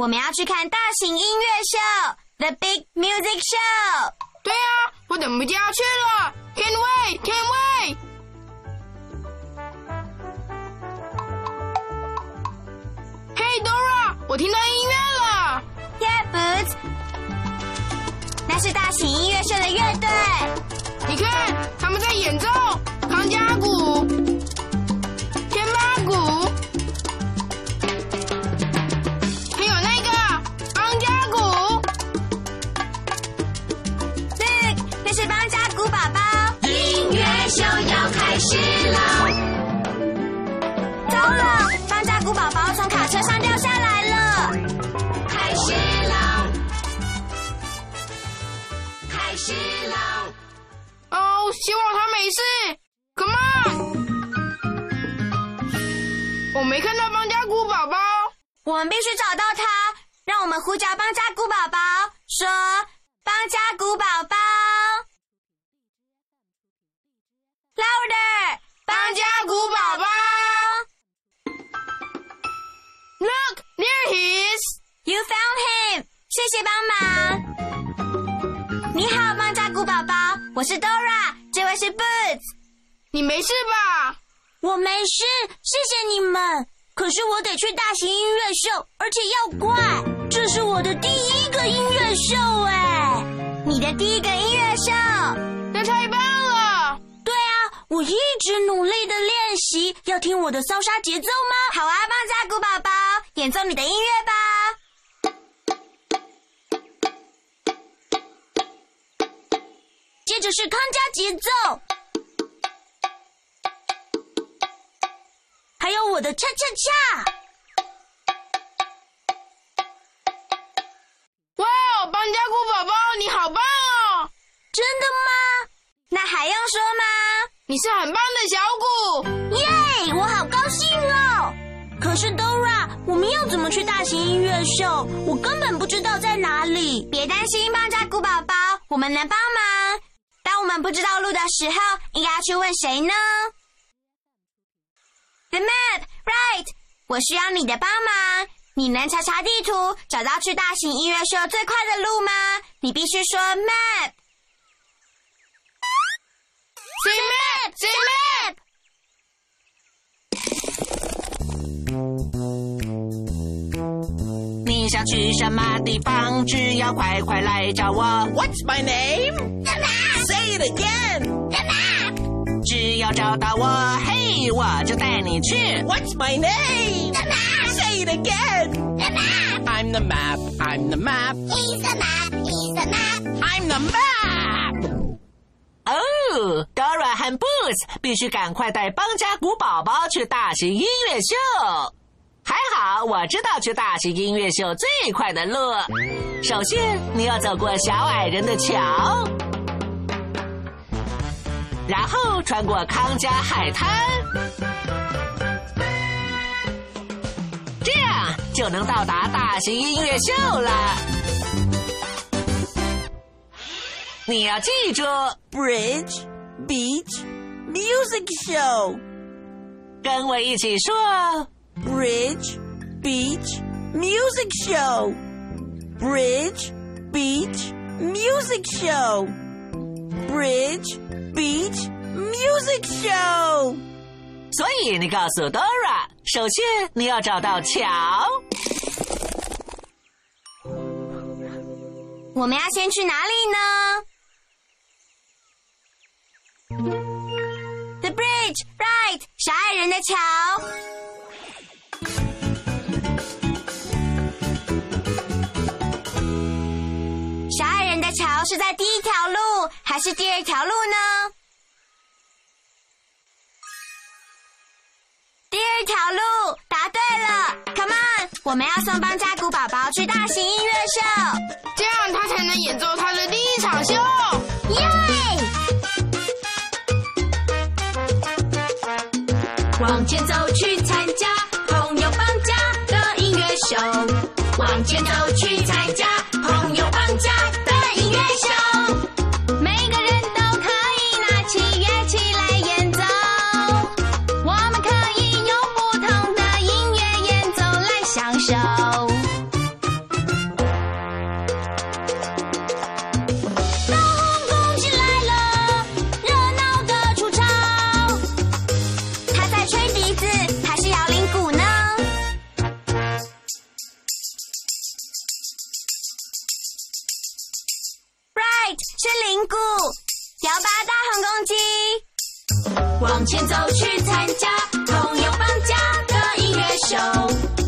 我们要去看大型音乐秀，The Big Music Show。对啊，我等不及要去了，Can't wait，Can't wait。Hey Dora，我听到音乐了。Yeah Boots，那是大型音乐秀我们必须找到他，让我们呼叫邦加古宝宝，说：“邦加古宝宝，louder！” 邦加古宝宝，Look there he is！You found him！谢谢帮忙。你好，邦加古宝宝，我是 Dora，这位是 Boots。你没事吧？我没事，谢谢你们。可是我得去大型音乐秀，而且要快。这是我的第一个音乐秀，哎，你的第一个音乐秀？那太棒了！对啊，我一直努力的练习。要听我的骚沙节奏吗？好啊，邦家鼓宝宝，演奏你的音乐吧。接着是康佳节奏，我的恰恰恰。哇哦，邦家鼓宝宝，你好棒哦！真的吗？那还用说吗？你是很棒的小鼓。耶！我好高兴哦。可是 Dora，我们要怎么去大型音乐秀？我根本不知道在哪里。别担心，邦家鼓宝宝，我们能帮忙。当我们不知道路的时候，应该要去问谁呢？The map, right？我需要你的帮忙。你能查查地图，找到去大型音乐秀最快的路吗？你必须说 map。See map, see map。你想去什么地方？只要快快来找我。What's my name? The map! Say it again. 只要找到我，嘿，我就带你去。What's my name? The map! Say it again. The map! I'm the map. I'm the map. He's the map! He's the map! I'm the map. 哦，Dora 和 Boots 必须赶快带邦家古宝宝去大型音乐秀。还好，我知道去大型音乐秀最快的路。首先，你要走过小矮人的桥，然后穿过康佳海滩，这样就能到达大型音乐秀了。你要记住 Bridge, beach, music show. 跟我一起说 Bridge, beach, music show. Bridge, beach, music Show，Bridge Beach, music show. 所以你告诉 Dora，首先你要找到桥。我们要先去哪里呢？The bridge, right，小矮人的桥。小矮人的桥是在第一条路还是第二条路呢？条路，答对了，Come on，我们要送邦加古宝宝去大型音乐秀。这样他才能演奏他的第一场秀。耶！往前走去参加朋友绑架的音乐秀，往前走去参加朋友绑往前走去参加朋友放假的音乐秀。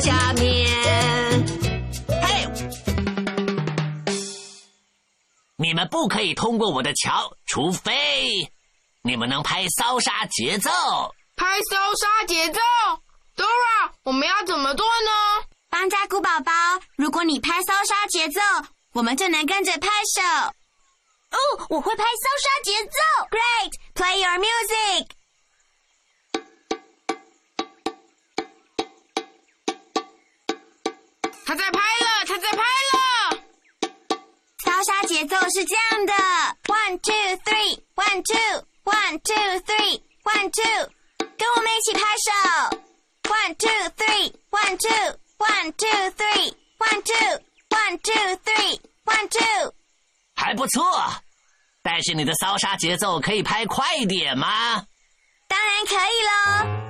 桥下面。嘿，你们不可以通过我的桥，除非你们能拍骚杀节奏。拍骚杀节奏，Dora，我们要怎么做呢？邦加古宝宝，如果你拍骚杀节奏，我们就能跟着拍手。哦，我会拍骚杀节奏。Great，play your music。他在拍了，他在拍了。骚杀节奏是这样的：one two three，one two，one two three，one two，跟我们一起拍手。one two three，one two，one two three，one two，one two three，one two。还不错，但是你的骚杀节奏可以拍快一点吗？当然可以喽，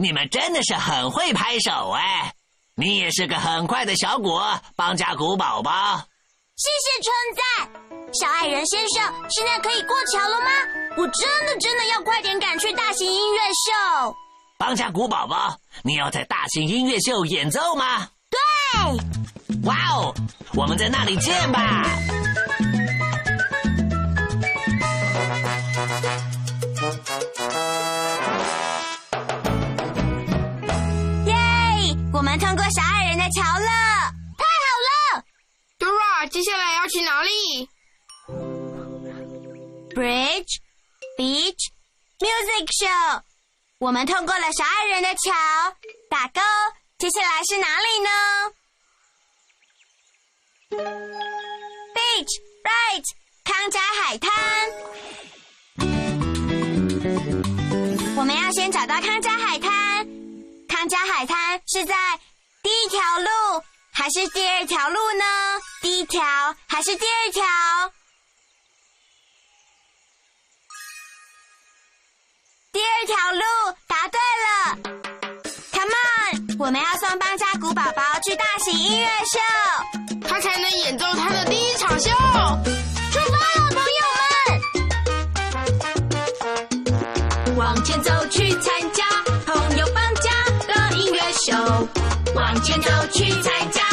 你们真的是很会拍手哎！你也是个很快的小果，邦加古宝宝。谢谢称赞，小矮人先生，现在可以过桥了吗？我真的真的要快点赶去大型音乐秀。邦加古宝宝，你要在大型音乐秀演奏吗？对，哇哦，我们在那里见吧！接下来要去哪里？！Bridge, beach, Music Show。我们通过了小矮人的桥，打勾。接下来是哪里呢？Beach, right，康家海滩。我们要先找到康家海滩。康家海滩是在第一条路还是第二条路呢？第一条还是第二条？第二条路，答对了。Come on，我们要送邦家古宝宝去大型音乐秀，他才能演奏他的第一场秀。出发了，朋友们！往前走去参加朋友邦家的音乐秀，往前走去参加。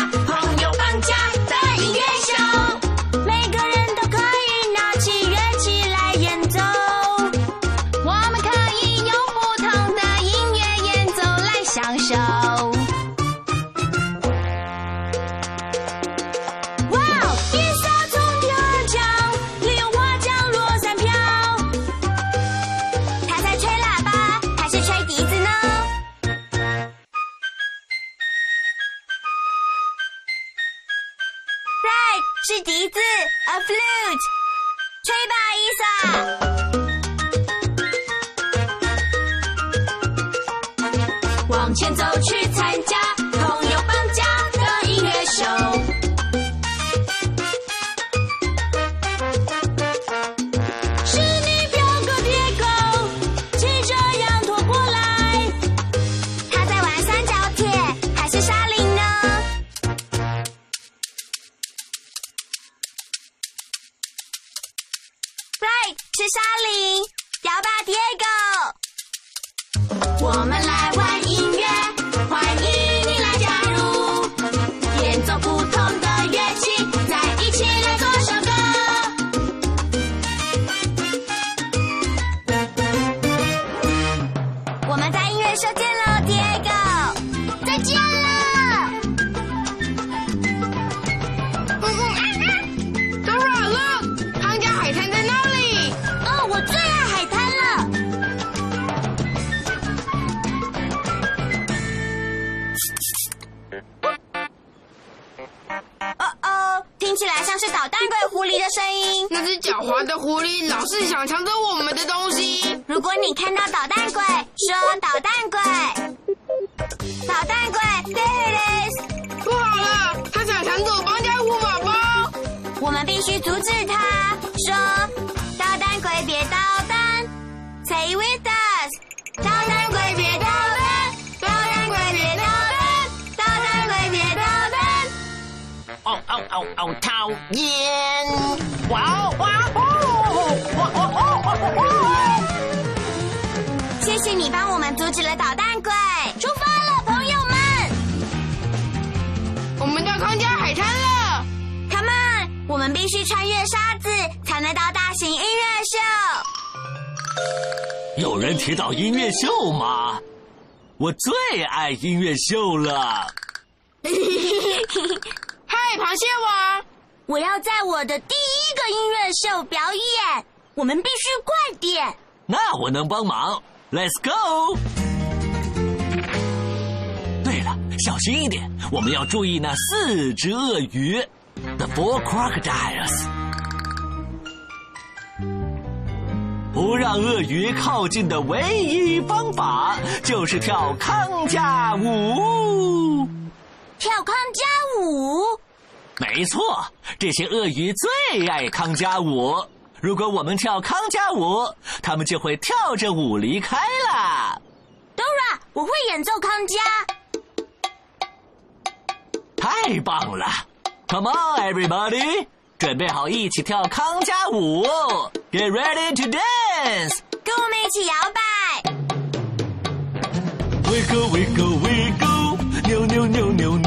老是想抢走我们的东西。如果你看到捣蛋鬼，说捣蛋鬼，捣蛋鬼，There it is！不好了，他想抢走邦家虎宝宝。我们必须阻止他。说。别捣蛋，Say with 哦哦讨厌！哇哦哇哦！哇哦哦哦哦！谢谢你帮我们阻止了捣蛋鬼，出发了，朋友们！我们到康家海滩了，Come on，我们必须穿越沙子才能到大型音乐。秀，有人提到音乐秀吗？我最爱音乐秀了。螃蟹王！我要在我的第一个音乐秀表演，我们必须快点。那我能帮忙，Let's go。对了，小心一点，我们要注意那四只鳄鱼，The Four Crocodiles。不让鳄鱼靠近的唯一方法，就是跳康家舞。跳康家舞？没错，这些鳄鱼最爱康佳舞。如果我们跳康佳舞，它们就会跳着舞离开了。Dora，我会演奏康佳。太棒了！Come on, everybody！准备好一起跳康佳舞，Get ready to dance，跟我们一起摇摆。Wiggle wiggle wiggle，扭扭扭扭扭扭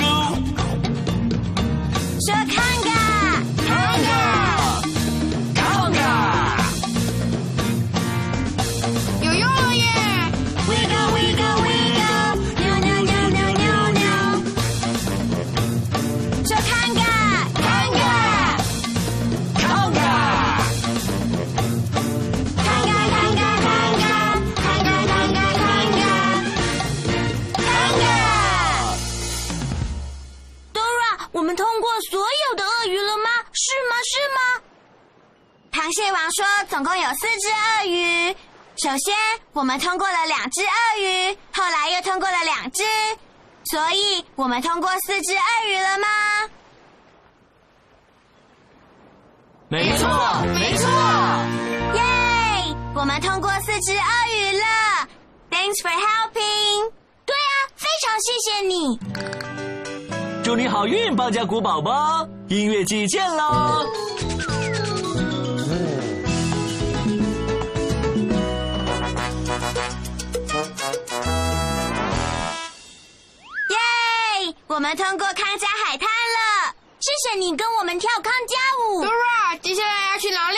总共有四只鳄鱼。首先，我们通过了两只鳄鱼，后来又通过了两只，所以我们通过四只鳄鱼了吗？没错，没错。耶！我们通过四只鳄鱼了，Thanks for helping。对啊，非常谢谢你。祝你好运，邦家古宝宝！音乐季见喽！我们通过康家海滩了，谢谢你跟我们跳康家舞。Dora，接下来要去哪里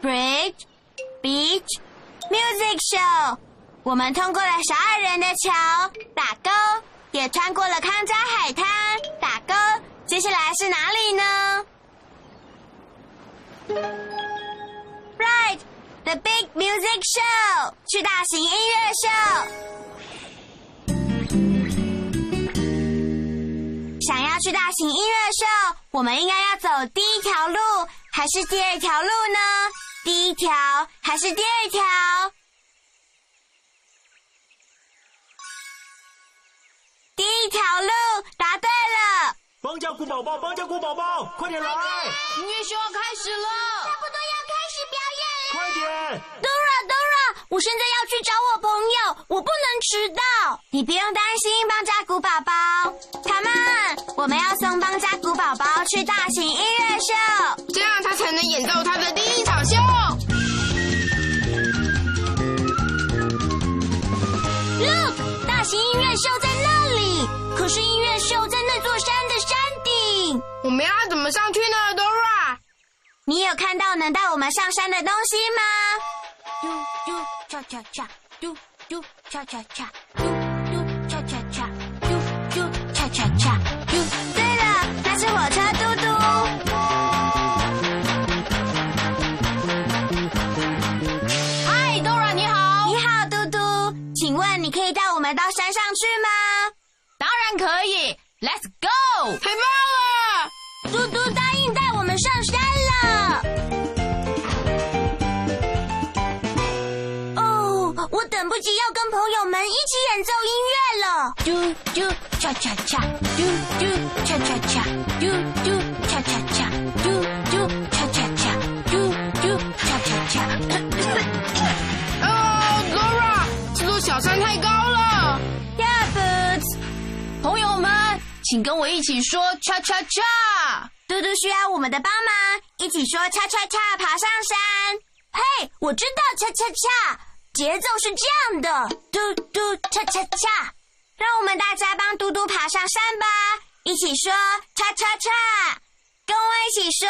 ？Bridge, beach, music show。我们通过了小矮人的桥，打勾，也穿过了康家海滩，打勾。接下来是哪里呢？Right, the big music show，去大型音乐秀。去大型音乐秀，我们应该要走第一条路，还是第二条路呢？第一条还是第二条？第一条路，答对了。邦加古宝宝，邦加古宝宝，快点来！音乐秀要开始了。差不多要开始表演了。快点！Dora Dora，我现在要去找我朋友，我不能迟到。你不用担心，邦加古宝宝。邦加古宝宝去大型音乐秀。这样他才能演奏他的第一场秀。Look，大型音乐秀在那里，可是音乐秀在那座山的山顶。我们要怎么上去呢，Dora？你有看到能带我们上山的东西吗？嘟嘟恰恰恰，嘟嘟恰恰嘟嗨，Dora，你好。你好，嘟嘟，请问你可以带我们到山上去吗？当然可以，Let's go！太棒了！嘟嘟答应带我们上山了。哦，我等不及要跟朋友们一起演奏音乐了。嘟嘟恰恰恰，嘟嘟恰恰恰，嘟嘟请跟我一起说恰恰恰。嘟嘟需要我们的帮忙，一起说恰恰恰爬上山。嘿，我知道恰恰恰，节奏是这样的，嘟嘟恰恰恰。让我们大家帮嘟嘟爬上山吧，一起说恰恰恰，跟我一起说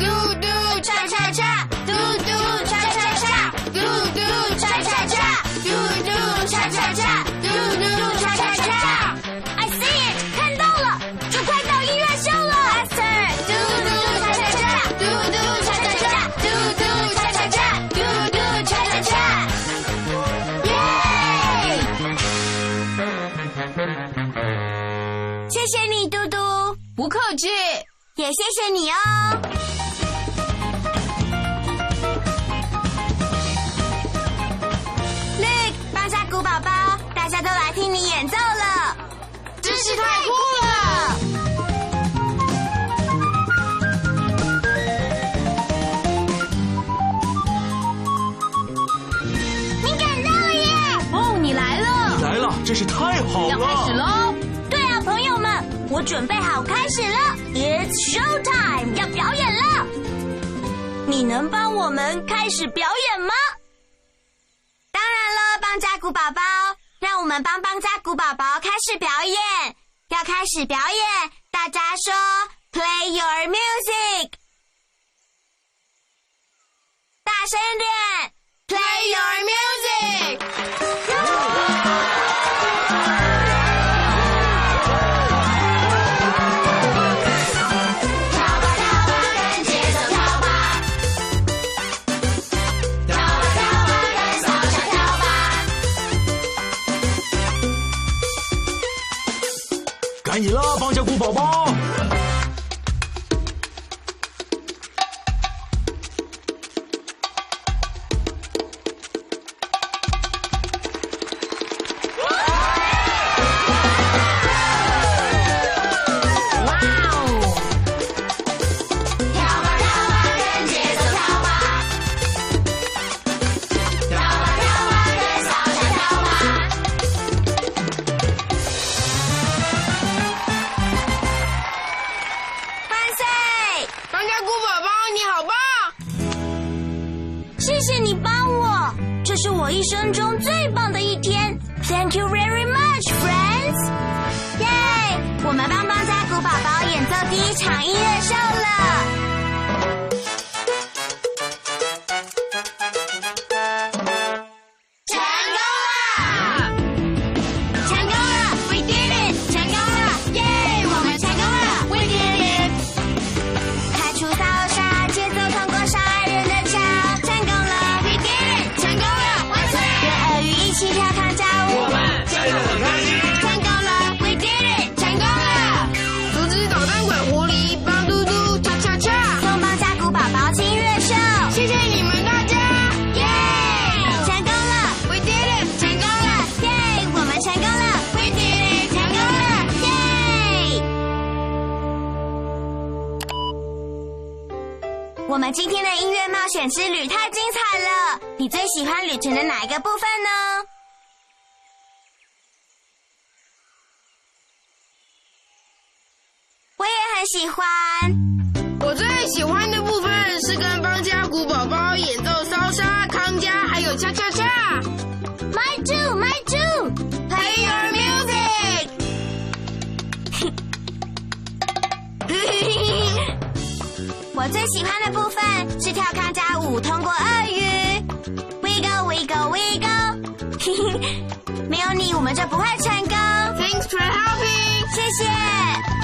嘟嘟恰恰恰，不客气。也谢谢你哦。Look，邦加古宝宝，大家都来听你演奏了，真是太酷了！你赶到了耶！哦，你来了，来了，真是太好要开始了！喽！准备好开始了，It's show time，要表演了。你能帮我们开始表演吗？当然了，邦加古宝宝，让我们帮邦加古宝宝开始表演。要开始表演，大家说 Play your music，大声点，Play your music。赶紧啦，邦加古宝宝！之旅太精彩了，你最喜欢旅程的哪一个部分呢？我也很喜欢。我最喜欢的部分是跟邦家古宝宝演奏烧沙、康佳还有恰恰恰。My too, my too. Play your music. 我最喜欢的部分是跳康佳舞通过鳄鱼。wiggle we go. 没有你，我们就不会成功。Thanks for helping。谢谢。